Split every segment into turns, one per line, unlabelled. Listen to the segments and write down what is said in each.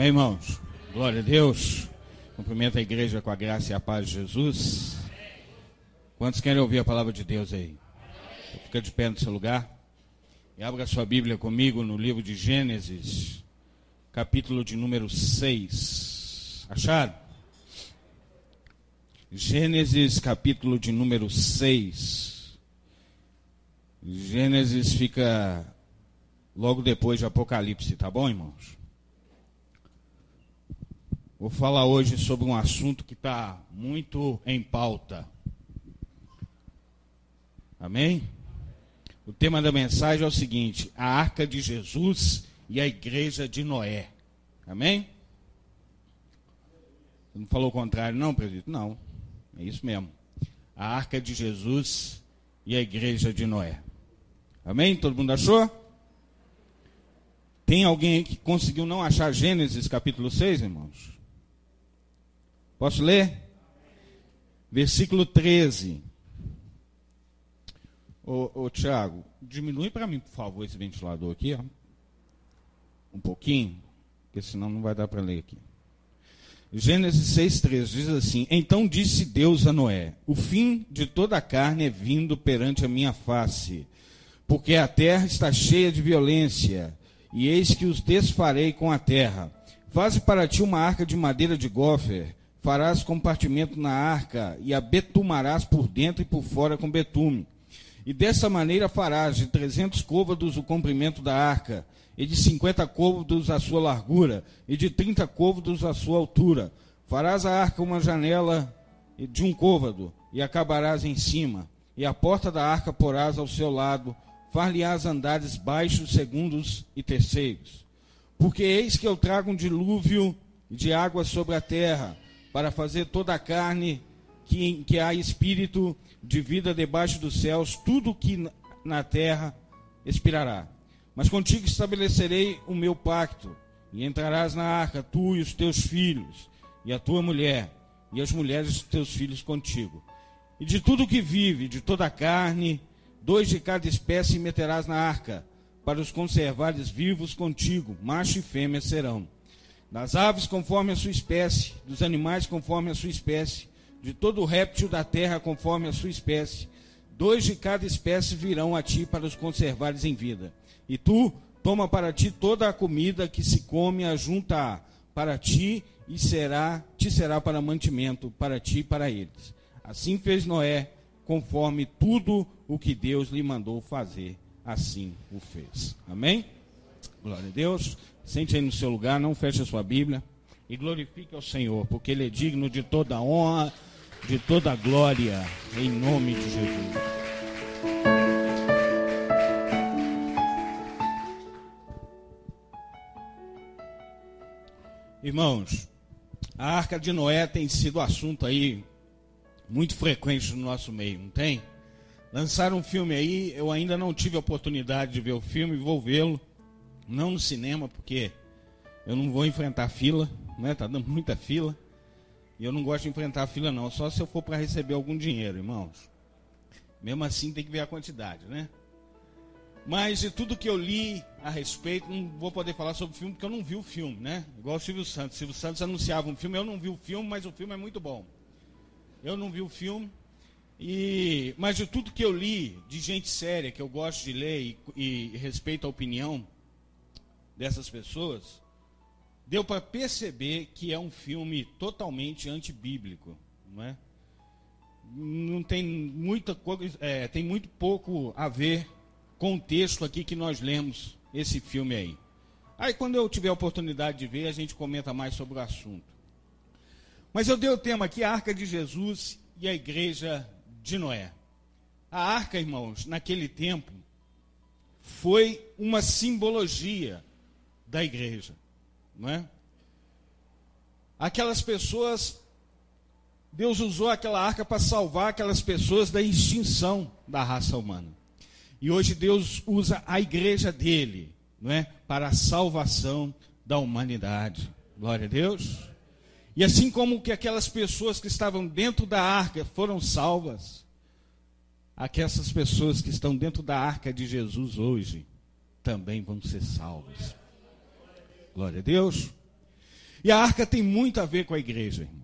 Amém, irmãos? Glória a Deus. Cumprimento a igreja com a graça e a paz de Jesus. Quantos querem ouvir a palavra de Deus aí? Fica de pé no seu lugar. E abra sua Bíblia comigo no livro de Gênesis, capítulo de número 6. Acharam? Gênesis, capítulo de número 6. Gênesis fica logo depois de Apocalipse, tá bom, irmãos? Vou falar hoje sobre um assunto que está muito em pauta. Amém? O tema da mensagem é o seguinte: a arca de Jesus e a igreja de Noé. Amém? Não falou o contrário, não, presidente? Não. É isso mesmo. A arca de Jesus e a igreja de Noé. Amém? Todo mundo achou? Tem alguém que conseguiu não achar Gênesis capítulo 6, irmãos? Posso ler? Versículo 13. Ô, ô Tiago, diminui para mim, por favor, esse ventilador aqui, ó. Um pouquinho, porque senão não vai dar para ler aqui. Gênesis 6,3 diz assim: Então disse Deus a Noé: O fim de toda a carne é vindo perante a minha face, porque a terra está cheia de violência, e eis que os desfarei com a terra. Faze para ti uma arca de madeira de gofer, farás compartimento na arca e a betumarás por dentro e por fora com betume. E dessa maneira farás de trezentos côvados o comprimento da arca, e de cinquenta côvados a sua largura, e de trinta côvados a sua altura. Farás a arca uma janela de um côvado, e acabarás em cima, e a porta da arca porás ao seu lado, far-lhe-ás andares baixos, segundos e terceiros. Porque eis que eu trago um dilúvio de água sobre a terra, para fazer toda a carne que, que há espírito de vida debaixo dos céus, tudo que na terra expirará. Mas contigo estabelecerei o meu pacto, e entrarás na arca, tu e os teus filhos, e a tua mulher, e as mulheres dos teus filhos contigo. E de tudo que vive, de toda a carne, dois de cada espécie meterás na arca, para os conservares vivos contigo, macho e fêmea serão das aves conforme a sua espécie, dos animais conforme a sua espécie, de todo réptil da terra conforme a sua espécie. Dois de cada espécie virão a ti para os conservares em vida. E tu toma para ti toda a comida que se come ajunta para ti e será te será para mantimento para ti e para eles. Assim fez Noé, conforme tudo o que Deus lhe mandou fazer, assim o fez. Amém? Glória a Deus. Sente aí no seu lugar, não feche a sua Bíblia. E glorifique ao Senhor, porque Ele é digno de toda honra, de toda glória, em nome de Jesus. Irmãos, a arca de Noé tem sido assunto aí muito frequente no nosso meio, não tem? Lançaram um filme aí, eu ainda não tive a oportunidade de ver o filme, vou vê-lo não no cinema, porque eu não vou enfrentar fila, né? Tá dando muita fila. E eu não gosto de enfrentar fila não, só se eu for para receber algum dinheiro, irmãos. Mesmo assim tem que ver a quantidade, né? Mas de tudo que eu li a respeito, não vou poder falar sobre o filme porque eu não vi o filme, né? Igual o Silvio Santos. O Silvio Santos anunciava um filme, eu não vi o filme, mas o filme é muito bom. Eu não vi o filme. E, mas de tudo que eu li, de gente séria, que eu gosto de ler e, e respeito a opinião, dessas pessoas, deu para perceber que é um filme totalmente antibíblico, não é? Não tem muita coisa, é, tem muito pouco a ver com o texto aqui que nós lemos esse filme aí. Aí quando eu tiver a oportunidade de ver, a gente comenta mais sobre o assunto. Mas eu dei o tema aqui, a Arca de Jesus e a Igreja de Noé. A arca, irmãos, naquele tempo, foi uma simbologia da igreja, não é? Aquelas pessoas, Deus usou aquela arca para salvar aquelas pessoas da extinção da raça humana. E hoje Deus usa a igreja dele, não é, para a salvação da humanidade. Glória a Deus. E assim como que aquelas pessoas que estavam dentro da arca foram salvas, aquelas pessoas que estão dentro da arca de Jesus hoje também vão ser salvas. Glória a Deus. E a arca tem muito a ver com a igreja, irmãos.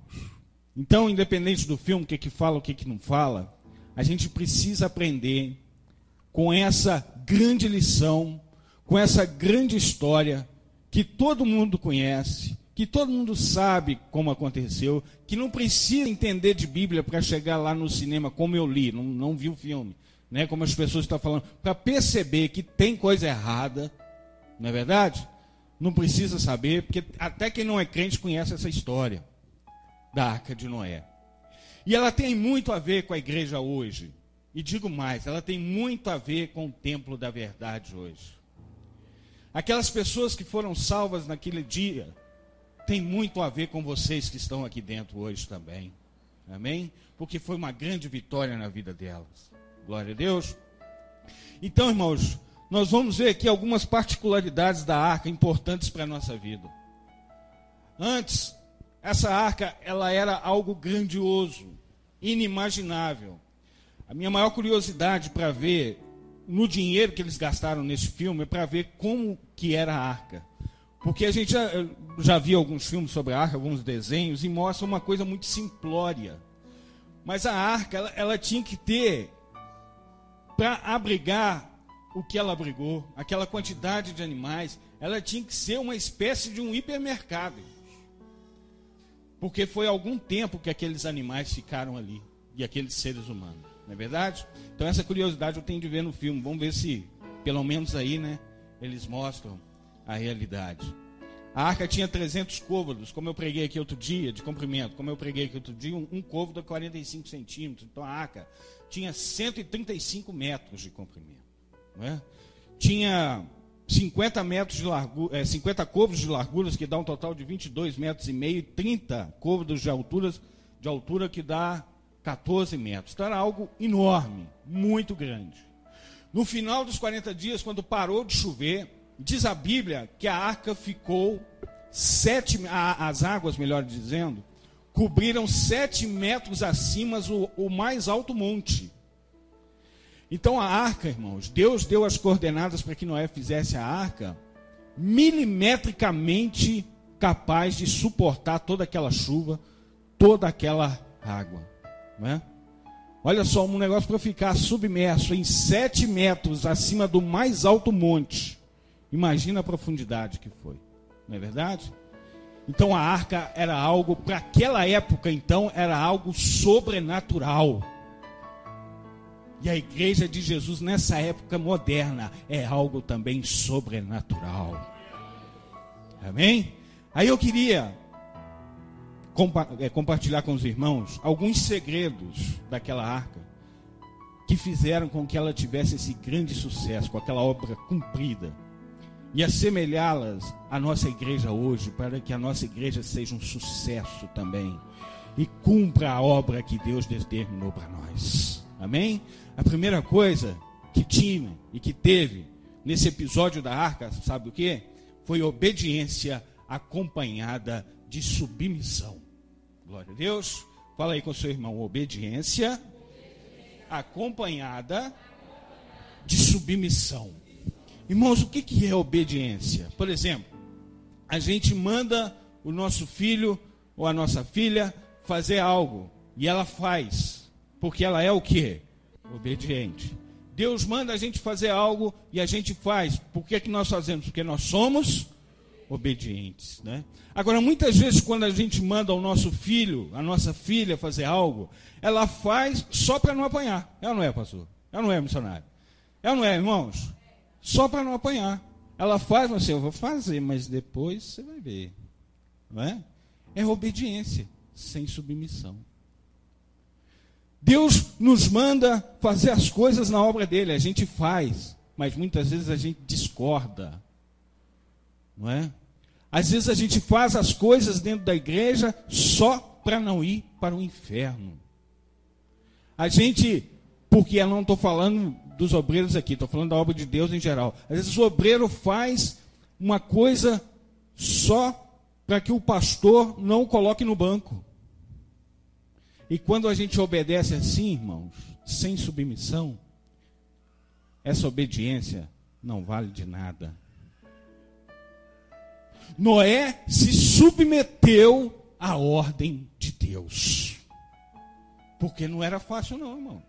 Então, independente do filme, o que, que fala, o que, que não fala, a gente precisa aprender com essa grande lição, com essa grande história que todo mundo conhece, que todo mundo sabe como aconteceu, que não precisa entender de Bíblia para chegar lá no cinema como eu li, não, não vi o filme, né, como as pessoas estão falando, para perceber que tem coisa errada, não é verdade? Não precisa saber, porque até quem não é crente conhece essa história da Arca de Noé. E ela tem muito a ver com a igreja hoje. E digo mais, ela tem muito a ver com o templo da verdade hoje. Aquelas pessoas que foram salvas naquele dia, tem muito a ver com vocês que estão aqui dentro hoje também. Amém? Porque foi uma grande vitória na vida delas. Glória a Deus. Então, irmãos, nós vamos ver aqui algumas particularidades da arca importantes para a nossa vida. Antes, essa arca, ela era algo grandioso, inimaginável. A minha maior curiosidade para ver no dinheiro que eles gastaram nesse filme é para ver como que era a arca. Porque a gente já, já viu alguns filmes sobre a arca, alguns desenhos, e mostra uma coisa muito simplória. Mas a arca, ela, ela tinha que ter, para abrigar o que ela abrigou, aquela quantidade de animais, ela tinha que ser uma espécie de um hipermercado. Porque foi algum tempo que aqueles animais ficaram ali, e aqueles seres humanos, não é verdade? Então essa curiosidade eu tenho de ver no filme, vamos ver se, pelo menos aí, né, eles mostram a realidade. A arca tinha 300 côvados, como eu preguei aqui outro dia, de comprimento, como eu preguei aqui outro dia, um, um côvado é 45 centímetros, então a arca tinha 135 metros de comprimento. Né? Tinha 50 metros de largura, é, 50 côvados de larguras, que dá um total de 22 metros e meio, e 30 côvados de, alturas, de altura, que dá 14 metros. Então era algo enorme, muito grande. No final dos 40 dias, quando parou de chover, diz a Bíblia que a arca ficou sete, as águas, melhor dizendo, cobriram sete metros acima o, o mais alto monte. Então a arca, irmãos, Deus deu as coordenadas para que Noé fizesse a arca milimetricamente capaz de suportar toda aquela chuva, toda aquela água. Né? Olha só, um negócio para ficar submerso em sete metros acima do mais alto monte. Imagina a profundidade que foi, não é verdade? Então a arca era algo, para aquela época, então, era algo sobrenatural. E a igreja de Jesus nessa época moderna é algo também sobrenatural. Amém? Aí eu queria compa é, compartilhar com os irmãos alguns segredos daquela arca que fizeram com que ela tivesse esse grande sucesso, com aquela obra cumprida. E assemelhá-las à nossa igreja hoje, para que a nossa igreja seja um sucesso também e cumpra a obra que Deus determinou para nós. Amém? A primeira coisa que tinha e que teve nesse episódio da arca, sabe o que? Foi obediência acompanhada de submissão. Glória a Deus. Fala aí com seu irmão, obediência acompanhada de submissão. Irmãos, o que é obediência? Por exemplo, a gente manda o nosso filho ou a nossa filha fazer algo e ela faz, porque ela é o que? Obediente. Deus manda a gente fazer algo e a gente faz. Por que, que nós fazemos? Porque nós somos obedientes. Né? Agora, muitas vezes, quando a gente manda o nosso filho, a nossa filha fazer algo, ela faz só para não apanhar. Ela não é, pastor? Ela não é missionário? Ela não é, irmãos? Só para não apanhar. Ela faz, mas assim, eu vou fazer, mas depois você vai ver. Não é? É obediência, sem submissão. Deus nos manda fazer as coisas na obra dele, a gente faz, mas muitas vezes a gente discorda. Não é? Às vezes a gente faz as coisas dentro da igreja só para não ir para o inferno. A gente, porque eu não estou falando dos obreiros aqui, estou falando da obra de Deus em geral. Às vezes o obreiro faz uma coisa só para que o pastor não o coloque no banco. E quando a gente obedece assim, irmãos, sem submissão, essa obediência não vale de nada. Noé se submeteu à ordem de Deus. Porque não era fácil, não, irmão.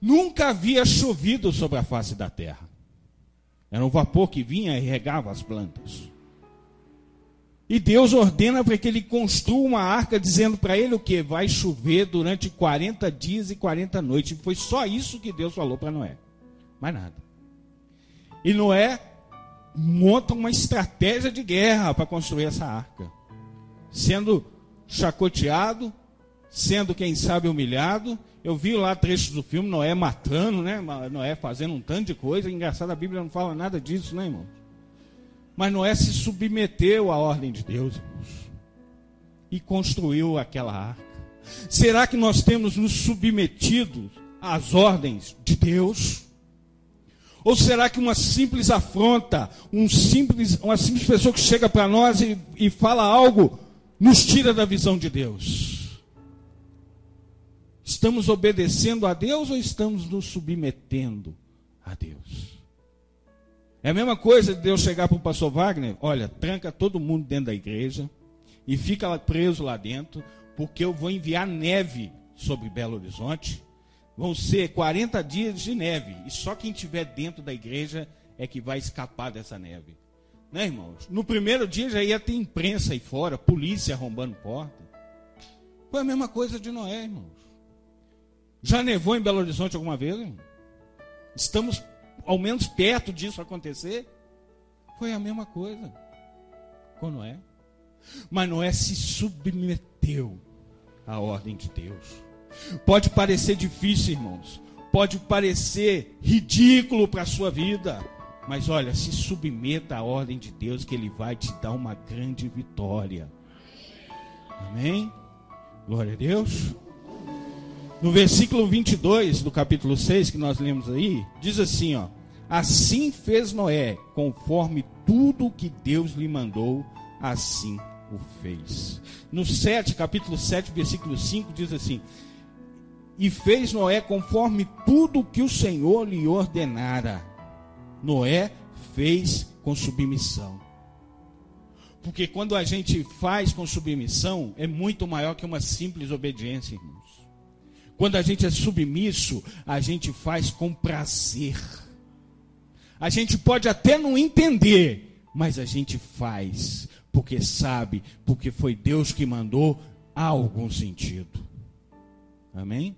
Nunca havia chovido sobre a face da terra. Era um vapor que vinha e regava as plantas. E Deus ordena para que ele construa uma arca, dizendo para ele o que? Vai chover durante 40 dias e 40 noites. Foi só isso que Deus falou para Noé. Mais nada. E Noé monta uma estratégia de guerra para construir essa arca. Sendo chacoteado, sendo, quem sabe, humilhado. Eu vi lá trechos do filme, Noé matando, né? Noé fazendo um tanto de coisa. Engraçado, a Bíblia não fala nada disso, né, irmão? Mas Noé se submeteu à ordem de Deus, e construiu aquela arca. Será que nós temos nos submetido às ordens de Deus? Ou será que uma simples afronta, um simples, uma simples pessoa que chega para nós e, e fala algo, nos tira da visão de Deus? Estamos obedecendo a Deus ou estamos nos submetendo a Deus? É a mesma coisa de Deus chegar para o pastor Wagner, olha, tranca todo mundo dentro da igreja e fica preso lá dentro, porque eu vou enviar neve sobre Belo Horizonte. Vão ser 40 dias de neve, e só quem estiver dentro da igreja é que vai escapar dessa neve. Né, irmãos? No primeiro dia já ia ter imprensa aí fora, polícia arrombando porta. Foi a mesma coisa de Noé, irmãos. Já nevou em Belo Horizonte alguma vez? Irmão? Estamos ao menos perto disso acontecer, foi a mesma coisa com Noé. Mas Noé se submeteu à ordem de Deus. Pode parecer difícil, irmãos. Pode parecer ridículo para a sua vida. Mas olha, se submeta à ordem de Deus, que Ele vai te dar uma grande vitória. Amém? Glória a Deus. No versículo 22 do capítulo 6 que nós lemos aí, diz assim, ó: Assim fez Noé, conforme tudo que Deus lhe mandou, assim o fez. No 7, capítulo 7, versículo 5 diz assim: E fez Noé conforme tudo que o Senhor lhe ordenara. Noé fez com submissão. Porque quando a gente faz com submissão, é muito maior que uma simples obediência, irmãos. Quando a gente é submisso, a gente faz com prazer. A gente pode até não entender, mas a gente faz, porque sabe, porque foi Deus que mandou, há algum sentido. Amém?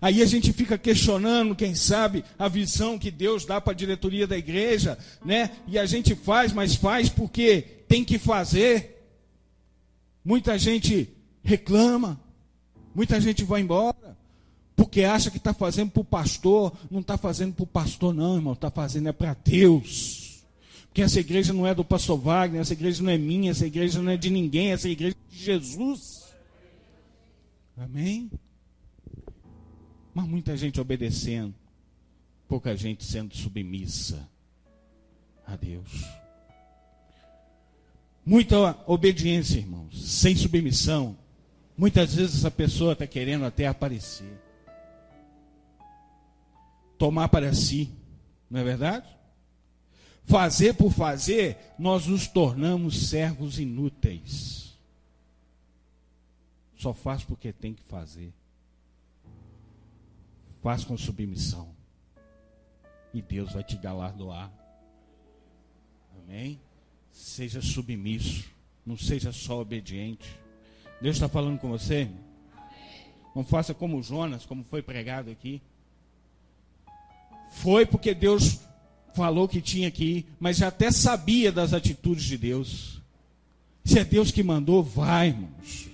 Aí a gente fica questionando, quem sabe, a visão que Deus dá para a diretoria da igreja, né? E a gente faz, mas faz porque tem que fazer. Muita gente reclama, muita gente vai embora. Porque acha que está fazendo para o pastor, não está fazendo para o pastor, não, irmão, está fazendo é para Deus. Porque essa igreja não é do pastor Wagner, essa igreja não é minha, essa igreja não é de ninguém, essa igreja é de Jesus. Amém? Mas muita gente obedecendo, pouca gente sendo submissa a Deus. Muita obediência, irmãos, sem submissão. Muitas vezes essa pessoa está querendo até aparecer tomar para si, não é verdade? Fazer por fazer, nós nos tornamos servos inúteis. Só faz porque tem que fazer. Faz com submissão. E Deus vai te galardoar. Amém? Seja submisso. Não seja só obediente. Deus está falando com você? Não faça como Jonas, como foi pregado aqui. Foi porque Deus falou que tinha que ir, mas já até sabia das atitudes de Deus. Se é Deus que mandou, vai, irmãos.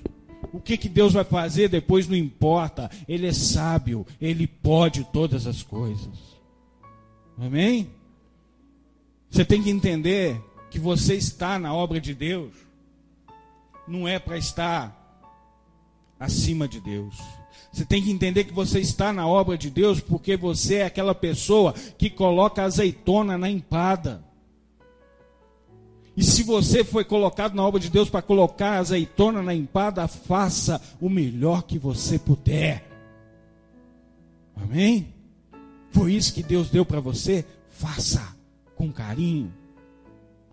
O que, que Deus vai fazer depois não importa. Ele é sábio, ele pode todas as coisas. Amém? Você tem que entender que você está na obra de Deus, não é para estar acima de Deus. Você tem que entender que você está na obra de Deus porque você é aquela pessoa que coloca azeitona na empada. E se você foi colocado na obra de Deus para colocar azeitona na empada, faça o melhor que você puder. Amém? Foi isso que Deus deu para você? Faça com carinho.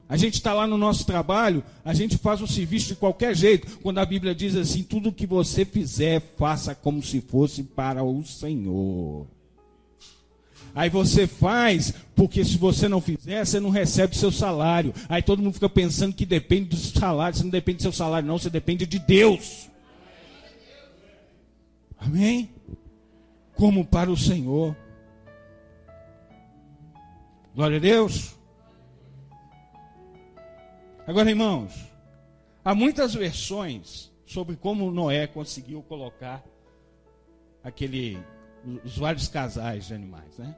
A gente está lá no nosso trabalho, a gente faz o serviço de qualquer jeito. Quando a Bíblia diz assim: tudo que você fizer, faça como se fosse para o Senhor. Aí você faz, porque se você não fizer, você não recebe seu salário. Aí todo mundo fica pensando que depende do salário. Você não depende do seu salário, não, você depende de Deus. Amém? Como para o Senhor. Glória a Deus. Agora, irmãos, há muitas versões sobre como Noé conseguiu colocar aquele os vários casais de animais, né?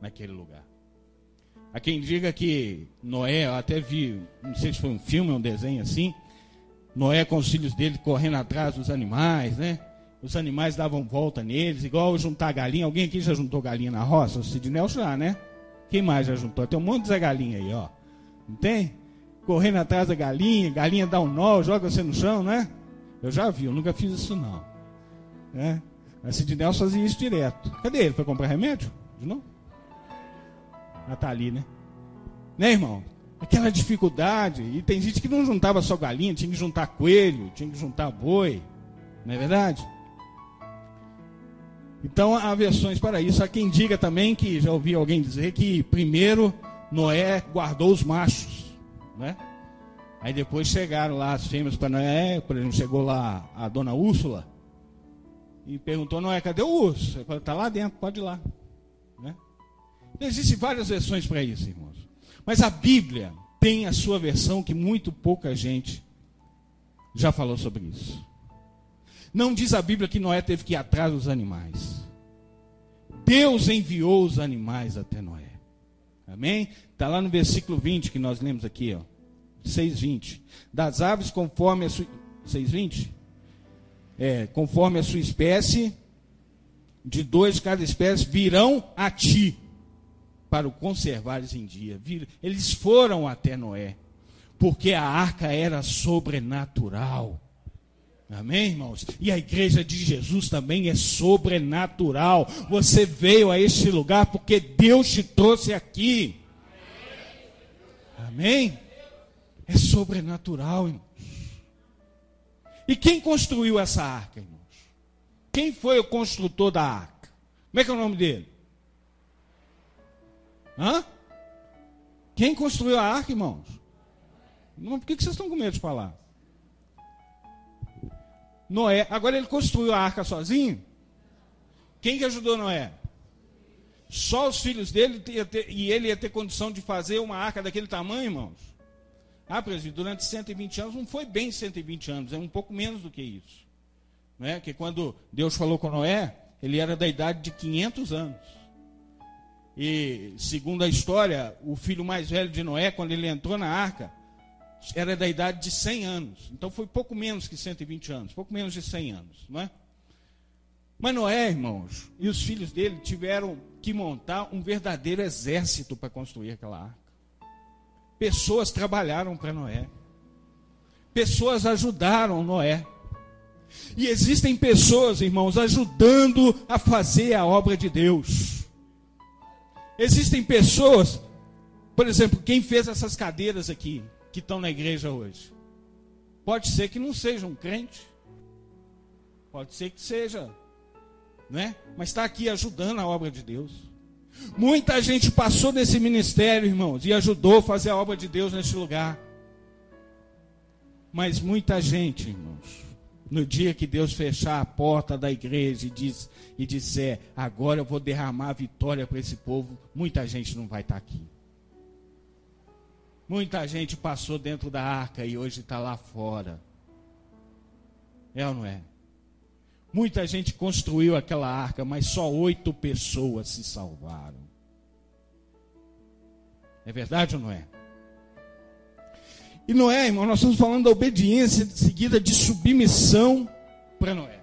Naquele lugar. Há quem diga que Noé, eu até vi, não sei se foi um filme ou um desenho assim, Noé com os filhos dele correndo atrás dos animais, né? Os animais davam volta neles, igual juntar galinha. Alguém aqui já juntou galinha na roça? O Sidney já, né? Quem mais já juntou? Tem um monte de Galinha aí, ó. Não tem? Correndo atrás da galinha, galinha dá um nó, joga você no chão, né? Eu já vi, eu nunca fiz isso não. Né? A Sidney fazia isso direto. Cadê ele? Foi comprar remédio? De novo? Ah, tá ali, né? Né, irmão? Aquela dificuldade. E tem gente que não juntava só galinha, tinha que juntar coelho, tinha que juntar boi. Não é verdade? Então há versões para isso. Há quem diga também que já ouvi alguém dizer que primeiro Noé guardou os machos, né? Aí depois chegaram lá as fêmeas para Noé, por exemplo, chegou lá a dona Úrsula e perguntou Noé, cadê o urso? Ele falou, está lá dentro, pode ir lá. Né? Existem várias versões para isso, irmãos. Mas a Bíblia tem a sua versão que muito pouca gente já falou sobre isso. Não diz a Bíblia que Noé teve que ir atrás dos animais. Deus enviou os animais até Noé. Amém? Está lá no versículo 20 que nós lemos aqui, ó. 6,20. Das aves conforme a sua. 6,20? É, conforme a sua espécie, de dois de cada espécie, virão a ti para o conservares em dia. Eles foram até Noé, porque a arca era sobrenatural. Amém, irmãos? E a igreja de Jesus também é sobrenatural. Você veio a este lugar porque Deus te trouxe aqui. Amém? É sobrenatural, irmãos. E quem construiu essa arca, irmãos? Quem foi o construtor da arca? Como é que é o nome dele? Hã? Quem construiu a arca, irmãos? Por que vocês estão com medo de falar? Noé. Agora ele construiu a arca sozinho? Quem que ajudou Noé? Só os filhos dele ter, e ele ia ter condição de fazer uma arca daquele tamanho, irmãos? Ah, presidente, durante 120 anos não foi bem 120 anos, é um pouco menos do que isso. Não é? Que quando Deus falou com Noé, ele era da idade de 500 anos. E, segundo a história, o filho mais velho de Noé, quando ele entrou na arca, era da idade de 100 anos. Então foi pouco menos que 120 anos, pouco menos de 100 anos, não é? Mas Noé, irmãos, e os filhos dele tiveram que montar um verdadeiro exército para construir aquela arca. Pessoas trabalharam para Noé. Pessoas ajudaram Noé. E existem pessoas, irmãos, ajudando a fazer a obra de Deus. Existem pessoas, por exemplo, quem fez essas cadeiras aqui? Que estão na igreja hoje. Pode ser que não seja um crente. Pode ser que seja, né? Mas está aqui ajudando a obra de Deus. Muita gente passou nesse ministério, irmãos, e ajudou a fazer a obra de Deus neste lugar. Mas muita gente, irmãos, no dia que Deus fechar a porta da igreja e, diz, e disser, agora eu vou derramar a vitória para esse povo, muita gente não vai estar aqui. Muita gente passou dentro da arca e hoje está lá fora. É ou não é? Muita gente construiu aquela arca, mas só oito pessoas se salvaram. É verdade ou não é? E Noé, irmão, nós estamos falando da obediência seguida de submissão para Noé.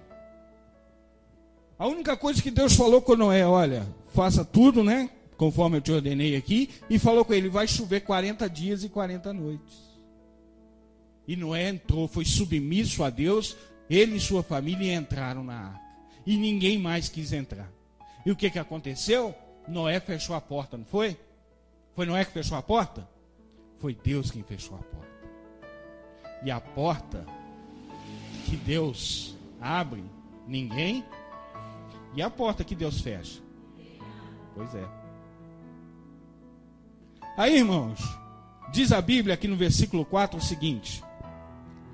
A única coisa que Deus falou com Noé, olha, faça tudo, né? Conforme eu te ordenei aqui, e falou com ele: vai chover 40 dias e 40 noites. E Noé entrou, foi submisso a Deus, ele e sua família entraram na arca. E ninguém mais quis entrar. E o que, que aconteceu? Noé fechou a porta, não foi? Foi Noé que fechou a porta? Foi Deus quem fechou a porta. E a porta que Deus abre, ninguém. E a porta que Deus fecha? Pois é. Aí, irmãos, diz a Bíblia aqui no versículo 4 o seguinte: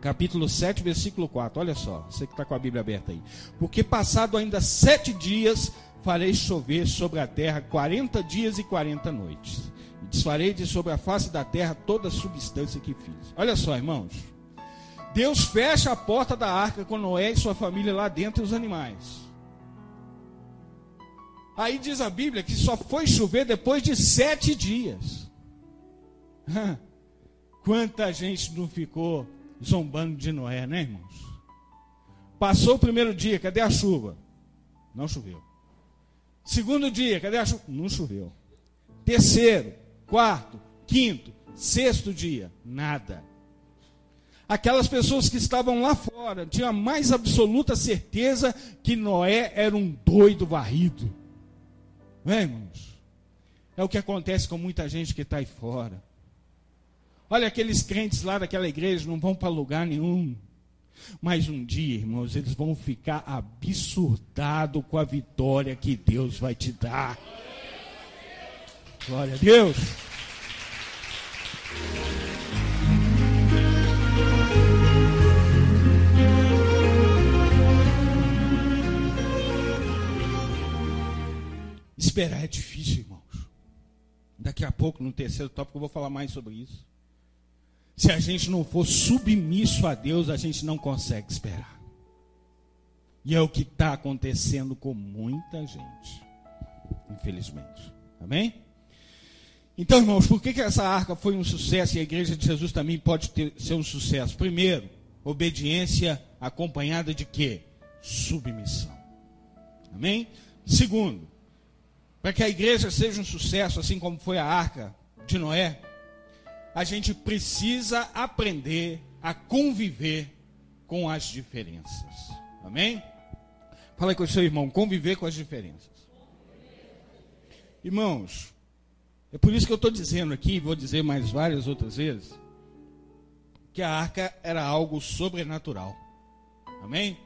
capítulo 7, versículo 4. Olha só, você que está com a Bíblia aberta aí. Porque passado ainda sete dias, farei chover sobre a terra quarenta dias e quarenta noites. E desfarei de sobre a face da terra toda a substância que fiz. Olha só, irmãos. Deus fecha a porta da arca com Noé e sua família lá dentro e os animais. Aí diz a Bíblia que só foi chover depois de sete dias. Quanta gente não ficou zombando de Noé, né, irmãos? Passou o primeiro dia, cadê a chuva? Não choveu. Segundo dia, cadê a chuva? Não choveu. Terceiro, quarto, quinto, sexto dia, nada. Aquelas pessoas que estavam lá fora tinham a mais absoluta certeza que Noé era um doido varrido. Não é, irmãos? É o que acontece com muita gente que está aí fora. Olha, aqueles crentes lá daquela igreja não vão para lugar nenhum. Mas um dia, irmãos, eles vão ficar absurdados com a vitória que Deus vai te dar. Glória a Deus. Esperar é difícil, irmãos. Daqui a pouco, no terceiro tópico, eu vou falar mais sobre isso. Se a gente não for submisso a Deus, a gente não consegue esperar. E é o que está acontecendo com muita gente, infelizmente. Amém? Então, irmãos, por que, que essa arca foi um sucesso e a igreja de Jesus também pode ter, ser um sucesso? Primeiro, obediência acompanhada de quê? Submissão. Amém? Segundo, para que a igreja seja um sucesso, assim como foi a arca de Noé, a gente precisa aprender a conviver com as diferenças. Amém? Fala com o seu irmão, conviver com as diferenças. Irmãos, é por isso que eu estou dizendo aqui, vou dizer mais várias outras vezes, que a arca era algo sobrenatural. Amém?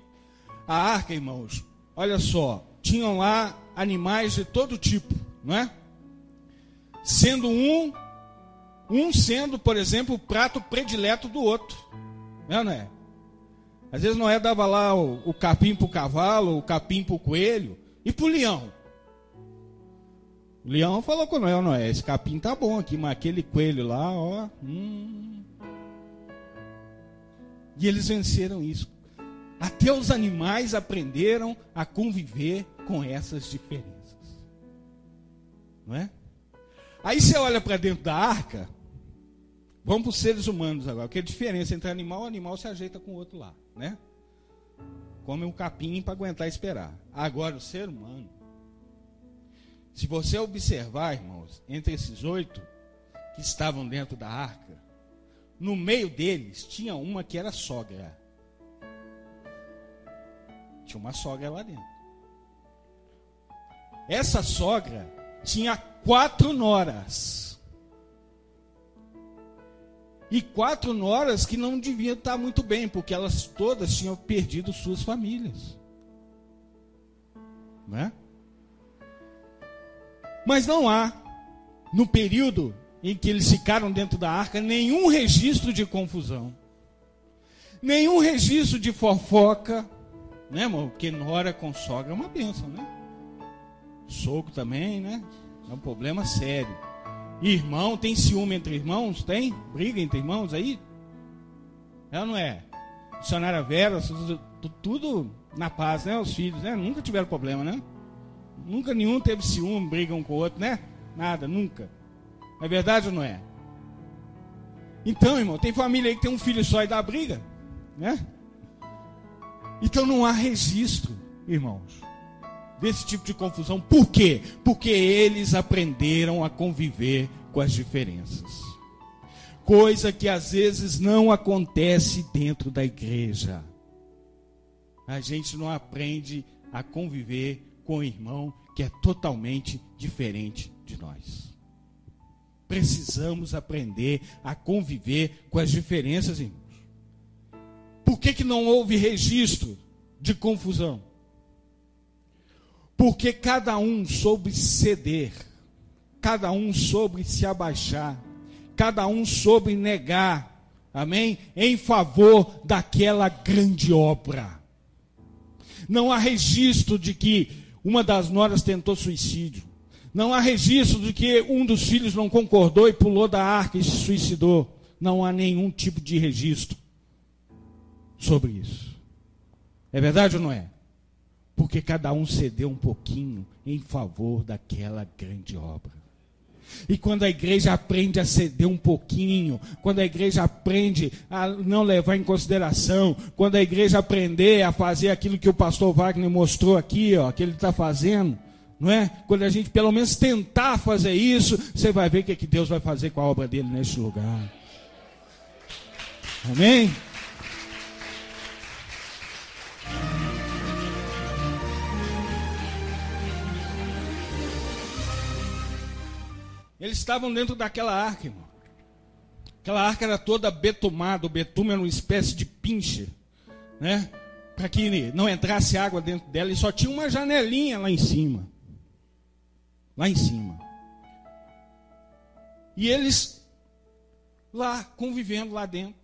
A arca, irmãos, olha só, tinham lá animais de todo tipo, não é? Sendo um um sendo, por exemplo, o prato predileto do outro. Não, não é? Às vezes Noé dava lá o, o capim para o cavalo, o capim para o coelho e para o leão. O leão falou com Noé, Noé, esse capim tá bom aqui, mas aquele coelho lá, ó. Hum. E eles venceram isso. Até os animais aprenderam a conviver com essas diferenças. Não é? Aí você olha para dentro da arca, Vamos para os seres humanos agora. Que diferença entre animal e animal se ajeita com o outro lá, né? Come um capim para aguentar esperar. Agora, o ser humano. Se você observar, irmãos, entre esses oito que estavam dentro da arca, no meio deles tinha uma que era sogra. Tinha uma sogra lá dentro. Essa sogra tinha quatro noras e quatro noras que não deviam estar muito bem, porque elas todas tinham perdido suas famílias. Né? Mas não há, no período em que eles ficaram dentro da arca, nenhum registro de confusão, nenhum registro de fofoca, né, irmão? Porque nora com sogra é uma bênção, né? Soco também, né? É um problema sério. Irmão, tem ciúme entre irmãos? Tem? Briga entre irmãos aí? É ou não é? Dicionária Vera, tudo, na paz, né? Os filhos, né? Nunca tiveram problema, né? Nunca nenhum teve ciúme, briga um com o outro, né? Nada, nunca. É verdade ou não é? Então, irmão, tem família aí que tem um filho só e dá briga, né? Então não há registro, irmãos desse tipo de confusão. Por quê? Porque eles aprenderam a conviver com as diferenças. Coisa que às vezes não acontece dentro da igreja. A gente não aprende a conviver com o irmão que é totalmente diferente de nós. precisamos aprender a conviver com as diferenças, irmãos. Por que, que não houve registro de confusão? Porque cada um soube ceder, cada um soube se abaixar, cada um soube negar, amém? Em favor daquela grande obra. Não há registro de que uma das noras tentou suicídio. Não há registro de que um dos filhos não concordou e pulou da arca e se suicidou. Não há nenhum tipo de registro sobre isso. É verdade ou não é? Porque cada um cedeu um pouquinho em favor daquela grande obra. E quando a igreja aprende a ceder um pouquinho, quando a igreja aprende a não levar em consideração, quando a igreja aprender a fazer aquilo que o pastor Wagner mostrou aqui, ó, que ele está fazendo, não é? Quando a gente pelo menos tentar fazer isso, você vai ver o que, é que Deus vai fazer com a obra dele neste lugar. Amém? Eles estavam dentro daquela arca, irmão. Aquela arca era toda betumada, o betume era uma espécie de pinche, né? Para que não entrasse água dentro dela e só tinha uma janelinha lá em cima. Lá em cima. E eles lá convivendo lá dentro.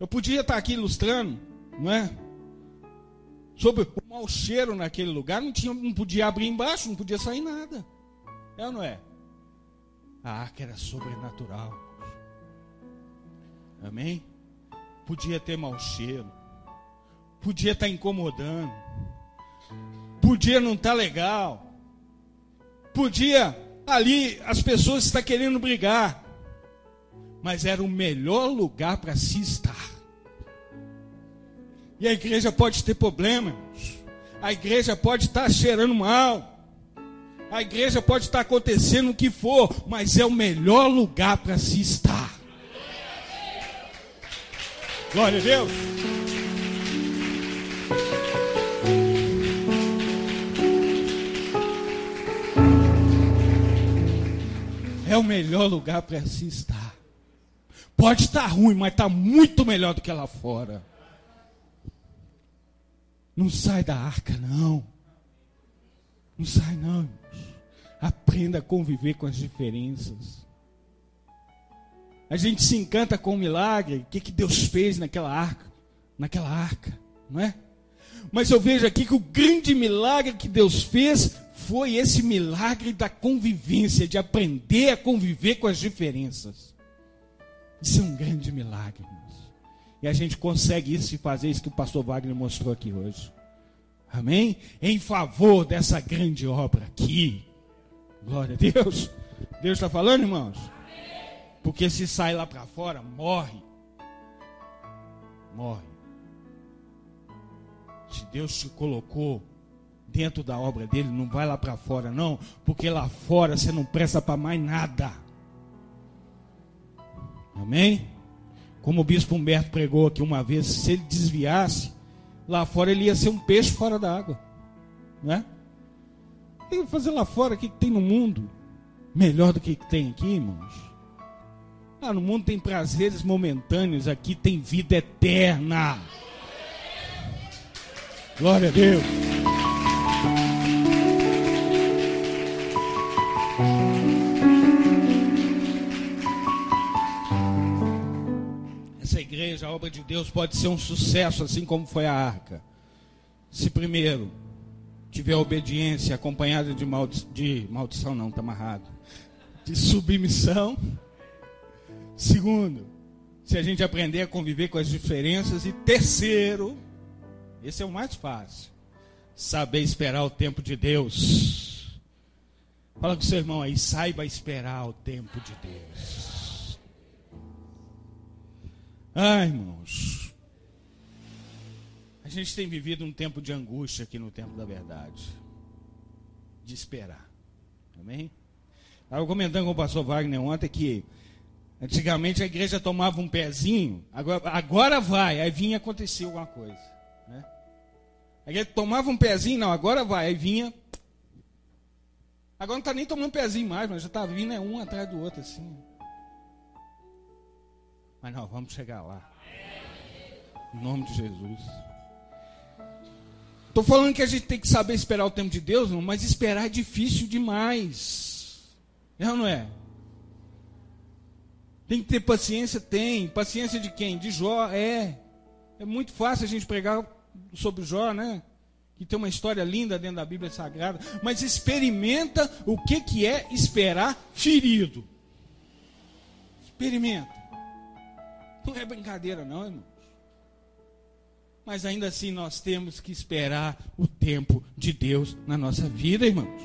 Eu podia estar aqui ilustrando, não é? Sobre o mau cheiro naquele lugar, não, tinha, não podia abrir embaixo, não podia sair nada. É ou não é? A arca era sobrenatural. Amém? Podia ter mau cheiro. Podia estar incomodando. Podia não estar legal. Podia ali as pessoas estar querendo brigar. Mas era o melhor lugar para se estar. E a igreja pode ter problemas. A igreja pode estar cheirando mal. A igreja pode estar acontecendo o que for, mas é o melhor lugar para se estar. Glória a Deus. É o melhor lugar para se estar. Pode estar ruim, mas está muito melhor do que lá fora. Não sai da arca, não. Não sai, não. Aprenda a conviver com as diferenças. A gente se encanta com o milagre, o que, que Deus fez naquela arca, naquela arca, não é? Mas eu vejo aqui que o grande milagre que Deus fez foi esse milagre da convivência, de aprender a conviver com as diferenças. Isso é um grande milagre, irmãos. E a gente consegue isso e fazer isso que o pastor Wagner mostrou aqui hoje. Amém? Em favor dessa grande obra aqui. Glória a Deus. Deus está falando, irmãos? Porque se sai lá para fora, morre. Morre. Se Deus te colocou dentro da obra dele, não vai lá para fora, não, porque lá fora você não presta para mais nada. Amém? Como o bispo Humberto pregou aqui uma vez, se ele desviasse, lá fora ele ia ser um peixe fora da água. Né? Tem que fazer lá fora o que tem no mundo. Melhor do que tem aqui, irmãos. Ah, no mundo tem prazeres momentâneos, aqui tem vida eterna. Glória a Deus. Essa igreja, a obra de Deus, pode ser um sucesso, assim como foi a arca. Se primeiro tiver obediência acompanhada de, maldi de maldição, não, está amarrado, de submissão. Segundo, se a gente aprender a conviver com as diferenças. E terceiro, esse é o mais fácil, saber esperar o tempo de Deus. Fala com seu irmão aí, saiba esperar o tempo de Deus. Ai, irmãos. Gente tem vivido um tempo de angústia aqui no tempo da verdade. De esperar. Amém? Estava comentando com o pastor Wagner ontem que antigamente a igreja tomava um pezinho, agora, agora vai, aí vinha acontecer alguma coisa. Né? A igreja tomava um pezinho, não, agora vai, aí vinha. Agora não está nem tomando pezinho mais, mas já está vindo é um atrás do outro assim. Mas não, vamos chegar lá. Em nome de Jesus. Estou falando que a gente tem que saber esperar o tempo de Deus, não, mas esperar é difícil demais. É ou não é? Tem que ter paciência? Tem. Paciência de quem? De Jó? É. É muito fácil a gente pregar sobre Jó, né? Que tem uma história linda dentro da Bíblia Sagrada. Mas experimenta o que, que é esperar ferido. Experimenta. Não é brincadeira, não, irmão. Mas ainda assim nós temos que esperar o tempo de Deus na nossa vida, irmãos.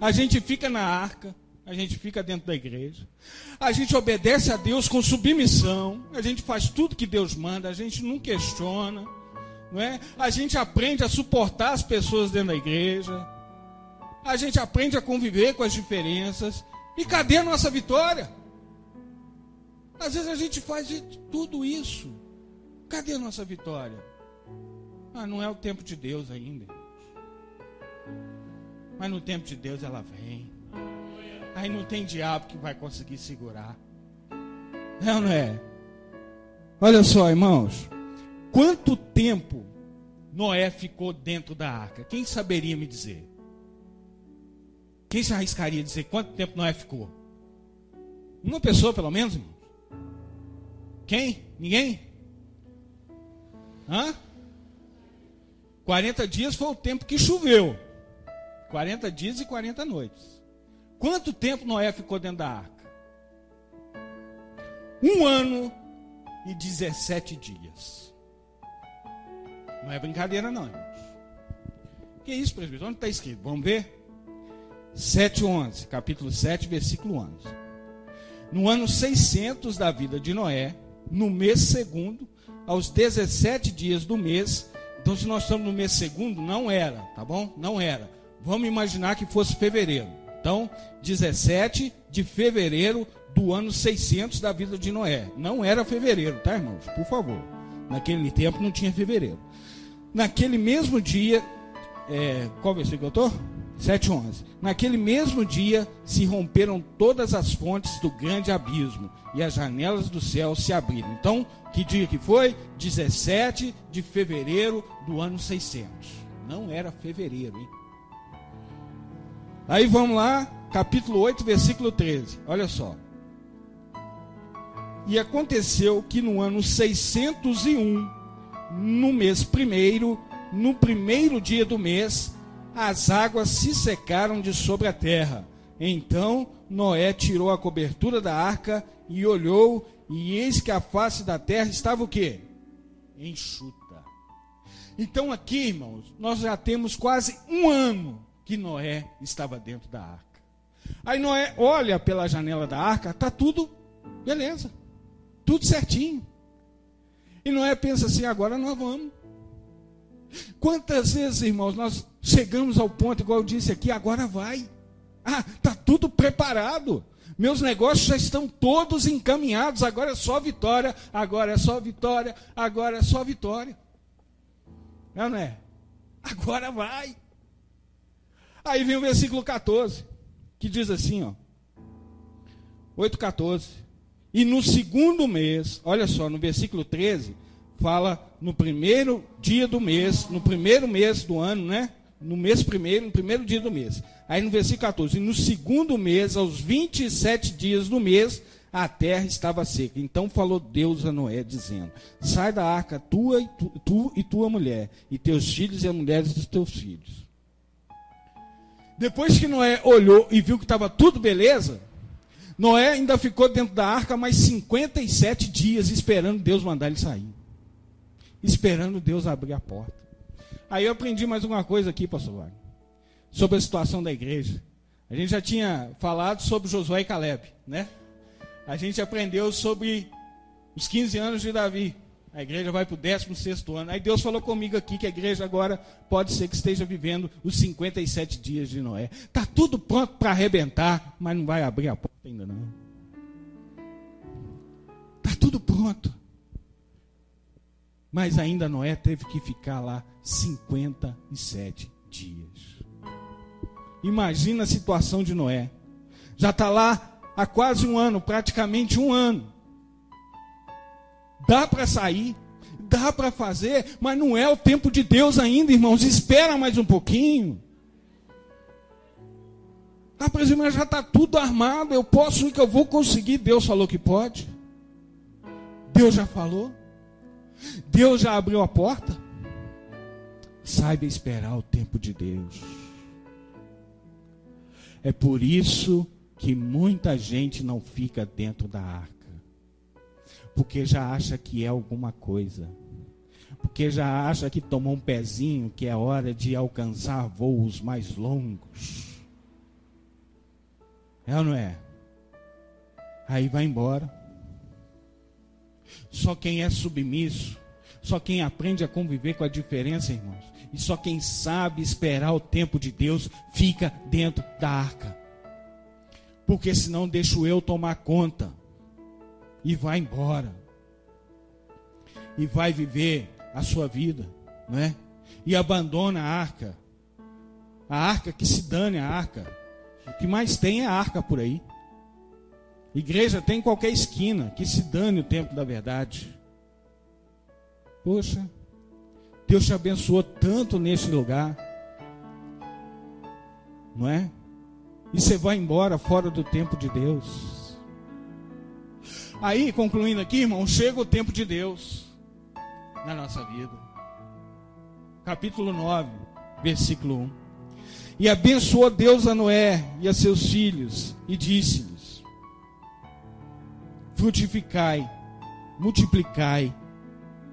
A gente fica na arca, a gente fica dentro da igreja, a gente obedece a Deus com submissão, a gente faz tudo que Deus manda, a gente não questiona, não é? A gente aprende a suportar as pessoas dentro da igreja, a gente aprende a conviver com as diferenças. E cadê a nossa vitória? Às vezes a gente faz tudo isso. Cadê a nossa vitória? Ah, não é o tempo de Deus ainda. Mas no tempo de Deus ela vem. Aí não tem diabo que vai conseguir segurar. É ou não é? Olha só, irmãos. Quanto tempo Noé ficou dentro da arca? Quem saberia me dizer? Quem se arriscaria a dizer quanto tempo Noé ficou? Uma pessoa, pelo menos, irmão? Quem? Ninguém? Hã? 40 dias foi o tempo que choveu. 40 dias e 40 noites. Quanto tempo Noé ficou dentro da arca? Um ano e 17 dias. Não é brincadeira, não, irmãos. Que isso, presbítero? Onde está escrito? Vamos ver? 7, 11. Capítulo 7, versículo 11. No ano 600 da vida de Noé, no mês segundo, aos 17 dias do mês, então, se nós estamos no mês segundo, não era, tá bom? Não era. Vamos imaginar que fosse fevereiro. Então, 17 de fevereiro do ano 600 da vida de Noé. Não era fevereiro, tá, irmãos? Por favor. Naquele tempo não tinha fevereiro. Naquele mesmo dia, é, qual versículo eu estou? 7,11. Naquele mesmo dia se romperam todas as fontes do grande abismo e as janelas do céu se abriram. Então, que dia que foi? 17 de fevereiro do ano 600. Não era fevereiro, hein? Aí vamos lá, capítulo 8, versículo 13. Olha só. E aconteceu que no ano 601, no mês primeiro, no primeiro dia do mês, as águas se secaram de sobre a terra. Então Noé tirou a cobertura da arca e olhou, e eis que a face da terra estava o quê? Enxuta. Então aqui, irmãos, nós já temos quase um ano que Noé estava dentro da arca. Aí Noé olha pela janela da arca, tá tudo beleza, tudo certinho. E Noé pensa assim: agora nós vamos. Quantas vezes, irmãos, nós chegamos ao ponto, igual eu disse aqui, agora vai. Ah, está tudo preparado. Meus negócios já estão todos encaminhados. Agora é só vitória, agora é só vitória, agora é só vitória. Não, não é? Agora vai. Aí vem o versículo 14, que diz assim, ó. 8,14. E no segundo mês, olha só, no versículo 13, fala no primeiro dia do mês, no primeiro mês do ano, né? No mês primeiro, no primeiro dia do mês. Aí no versículo 14, e no segundo mês, aos 27 dias do mês, a terra estava seca. Então falou Deus a Noé, dizendo: Sai da arca, tua e tu, tu e tua mulher, e teus filhos e as mulheres dos teus filhos. Depois que Noé olhou e viu que estava tudo beleza, Noé ainda ficou dentro da arca mais 57 dias esperando Deus mandar ele sair esperando Deus abrir a porta. Aí eu aprendi mais uma coisa aqui, pastor Wagner, sobre a situação da igreja. A gente já tinha falado sobre Josué e Caleb, né? A gente aprendeu sobre os 15 anos de Davi. A igreja vai para o 16 ano. Aí Deus falou comigo aqui que a igreja agora pode ser que esteja vivendo os 57 dias de Noé. Está tudo pronto para arrebentar, mas não vai abrir a porta ainda não. Está tudo pronto. Mas ainda Noé teve que ficar lá 57 dias. Imagina a situação de Noé. Já está lá há quase um ano, praticamente um ano. Dá para sair, dá para fazer, mas não é o tempo de Deus ainda, irmãos. Espera mais um pouquinho. Ah, por exemplo, já está tudo armado, eu posso ir que eu vou conseguir. Deus falou que pode. Deus já falou. Deus já abriu a porta. Saiba esperar o tempo de Deus. É por isso que muita gente não fica dentro da arca. Porque já acha que é alguma coisa. Porque já acha que tomou um pezinho, que é hora de alcançar voos mais longos. É ou não é? Aí vai embora. Só quem é submisso, só quem aprende a conviver com a diferença, irmãos, e só quem sabe esperar o tempo de Deus fica dentro da arca. Porque senão deixo eu tomar conta e vai embora. E vai viver a sua vida, não é? E abandona a arca. A arca que se dane a arca. O que mais tem é arca por aí. Igreja tem em qualquer esquina, que se dane o tempo da verdade. Poxa, Deus te abençoou tanto neste lugar. Não é? E você vai embora fora do tempo de Deus. Aí, concluindo aqui, irmão, chega o tempo de Deus na nossa vida. Capítulo 9, versículo 1. E abençoou Deus a Noé e a seus filhos, e disse-lhes: Frutificai, multiplicai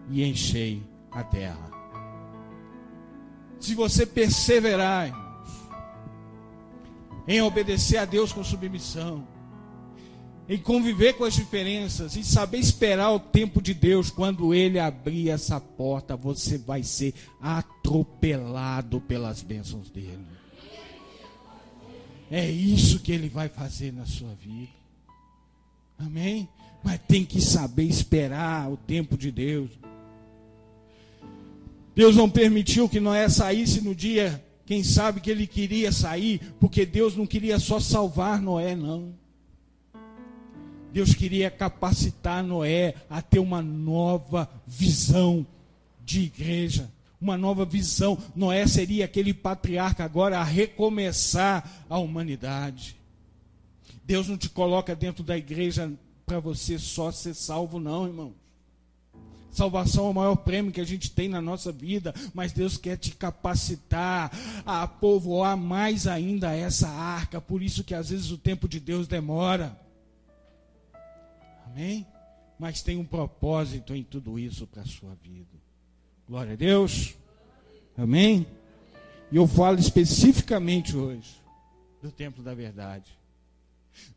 e enchei a terra. Se você perseverar, em obedecer a Deus com submissão, em conviver com as diferenças, e saber esperar o tempo de Deus, quando Ele abrir essa porta, você vai ser atropelado pelas bênçãos dele. É isso que ele vai fazer na sua vida. Amém? Mas tem que saber esperar o tempo de Deus. Deus não permitiu que Noé saísse no dia, quem sabe que ele queria sair, porque Deus não queria só salvar Noé, não. Deus queria capacitar Noé a ter uma nova visão de igreja uma nova visão. Noé seria aquele patriarca agora a recomeçar a humanidade. Deus não te coloca dentro da igreja para você só ser salvo, não, irmão. Salvação é o maior prêmio que a gente tem na nossa vida, mas Deus quer te capacitar a povoar mais ainda essa arca, por isso que às vezes o tempo de Deus demora. Amém? Mas tem um propósito em tudo isso para a sua vida. Glória a Deus. Amém? E eu falo especificamente hoje do templo da verdade.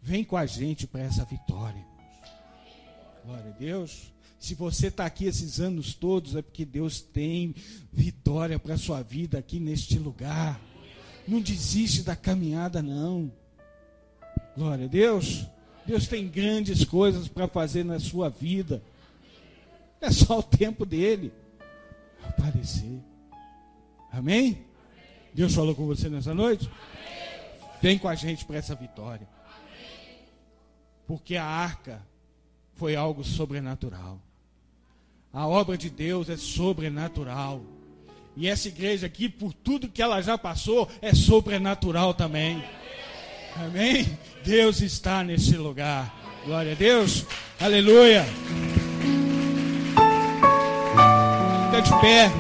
Vem com a gente para essa vitória. Glória a Deus. Se você está aqui esses anos todos, é porque Deus tem vitória para a sua vida aqui neste lugar. Não desiste da caminhada, não. Glória a Deus. Deus tem grandes coisas para fazer na sua vida. É só o tempo dele aparecer. Amém? Deus falou com você nessa noite? Vem com a gente para essa vitória. Porque a arca foi algo sobrenatural. A obra de Deus é sobrenatural. E essa igreja aqui, por tudo que ela já passou, é sobrenatural também. Amém? Deus está nesse lugar. Glória a Deus. Aleluia. Fica de pé.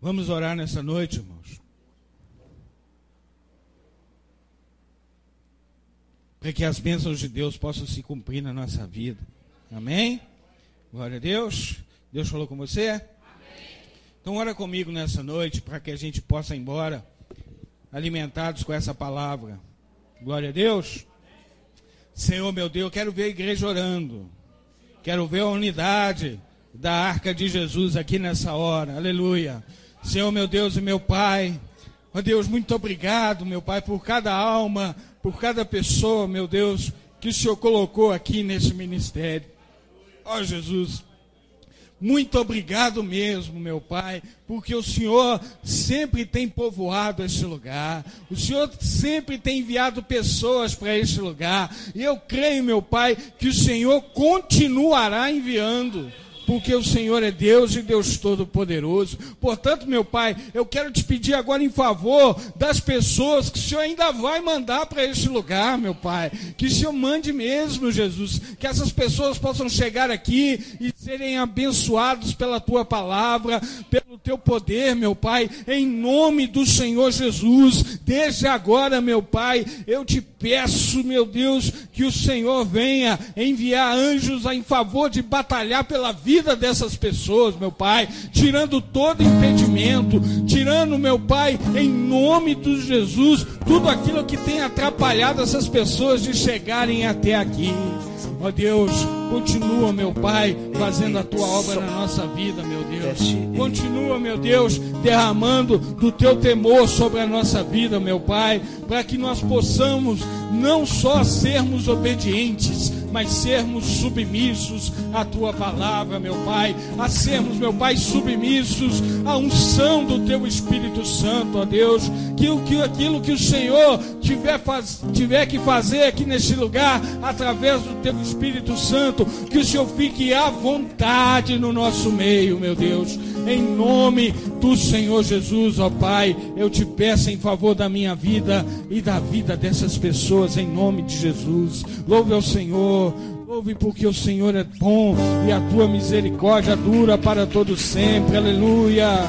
Vamos orar nessa noite, irmãos. Para que as bênçãos de Deus possam se cumprir na nossa vida. Amém? Glória a Deus. Deus falou com você? Amém. Então ora comigo nessa noite para que a gente possa ir embora alimentados com essa palavra. Glória a Deus. Senhor, meu Deus, eu quero ver a igreja orando. Quero ver a unidade da arca de Jesus aqui nessa hora. Aleluia. Senhor, meu Deus e meu Pai. Ó oh, Deus, muito obrigado, meu Pai, por cada alma, por cada pessoa, meu Deus, que o Senhor colocou aqui nesse ministério. Ó oh, Jesus, Muito obrigado mesmo, meu Pai, porque o Senhor sempre tem povoado este lugar, o Senhor sempre tem enviado pessoas para este lugar, e eu creio, meu Pai, que o Senhor continuará enviando porque o Senhor é Deus e Deus Todo-Poderoso. Portanto, meu Pai, eu quero te pedir agora em favor das pessoas que o Senhor ainda vai mandar para este lugar, meu Pai. Que o Senhor mande mesmo, Jesus. Que essas pessoas possam chegar aqui e serem abençoados pela tua palavra, pelo teu poder, meu Pai, em nome do Senhor Jesus. Desde agora, meu Pai, eu te peço, meu Deus, que o Senhor venha enviar anjos em favor de batalhar pela vida dessas pessoas, meu Pai, tirando todo impedimento, tirando, meu Pai, em nome de Jesus, tudo aquilo que tem atrapalhado essas pessoas de chegarem até aqui. Ó oh Deus, continua, meu Pai, fazendo a tua obra na nossa vida, meu Deus. Continua, meu Deus, derramando do teu temor sobre a nossa vida, meu Pai, para que nós possamos não só sermos obedientes, mas sermos submissos à tua palavra, meu Pai, a sermos, meu Pai, submissos à unção do teu Espírito Santo, ó Deus, que, que aquilo que o Senhor tiver, faz, tiver que fazer aqui neste lugar, através do teu Espírito Santo, que o Senhor fique à vontade no nosso meio, meu Deus, em nome do Senhor Jesus, ó Pai, eu te peço em favor da minha vida e da vida dessas pessoas, em nome de Jesus. Louve ao Senhor. Louve porque o Senhor é bom e a tua misericórdia dura para todo sempre. Aleluia.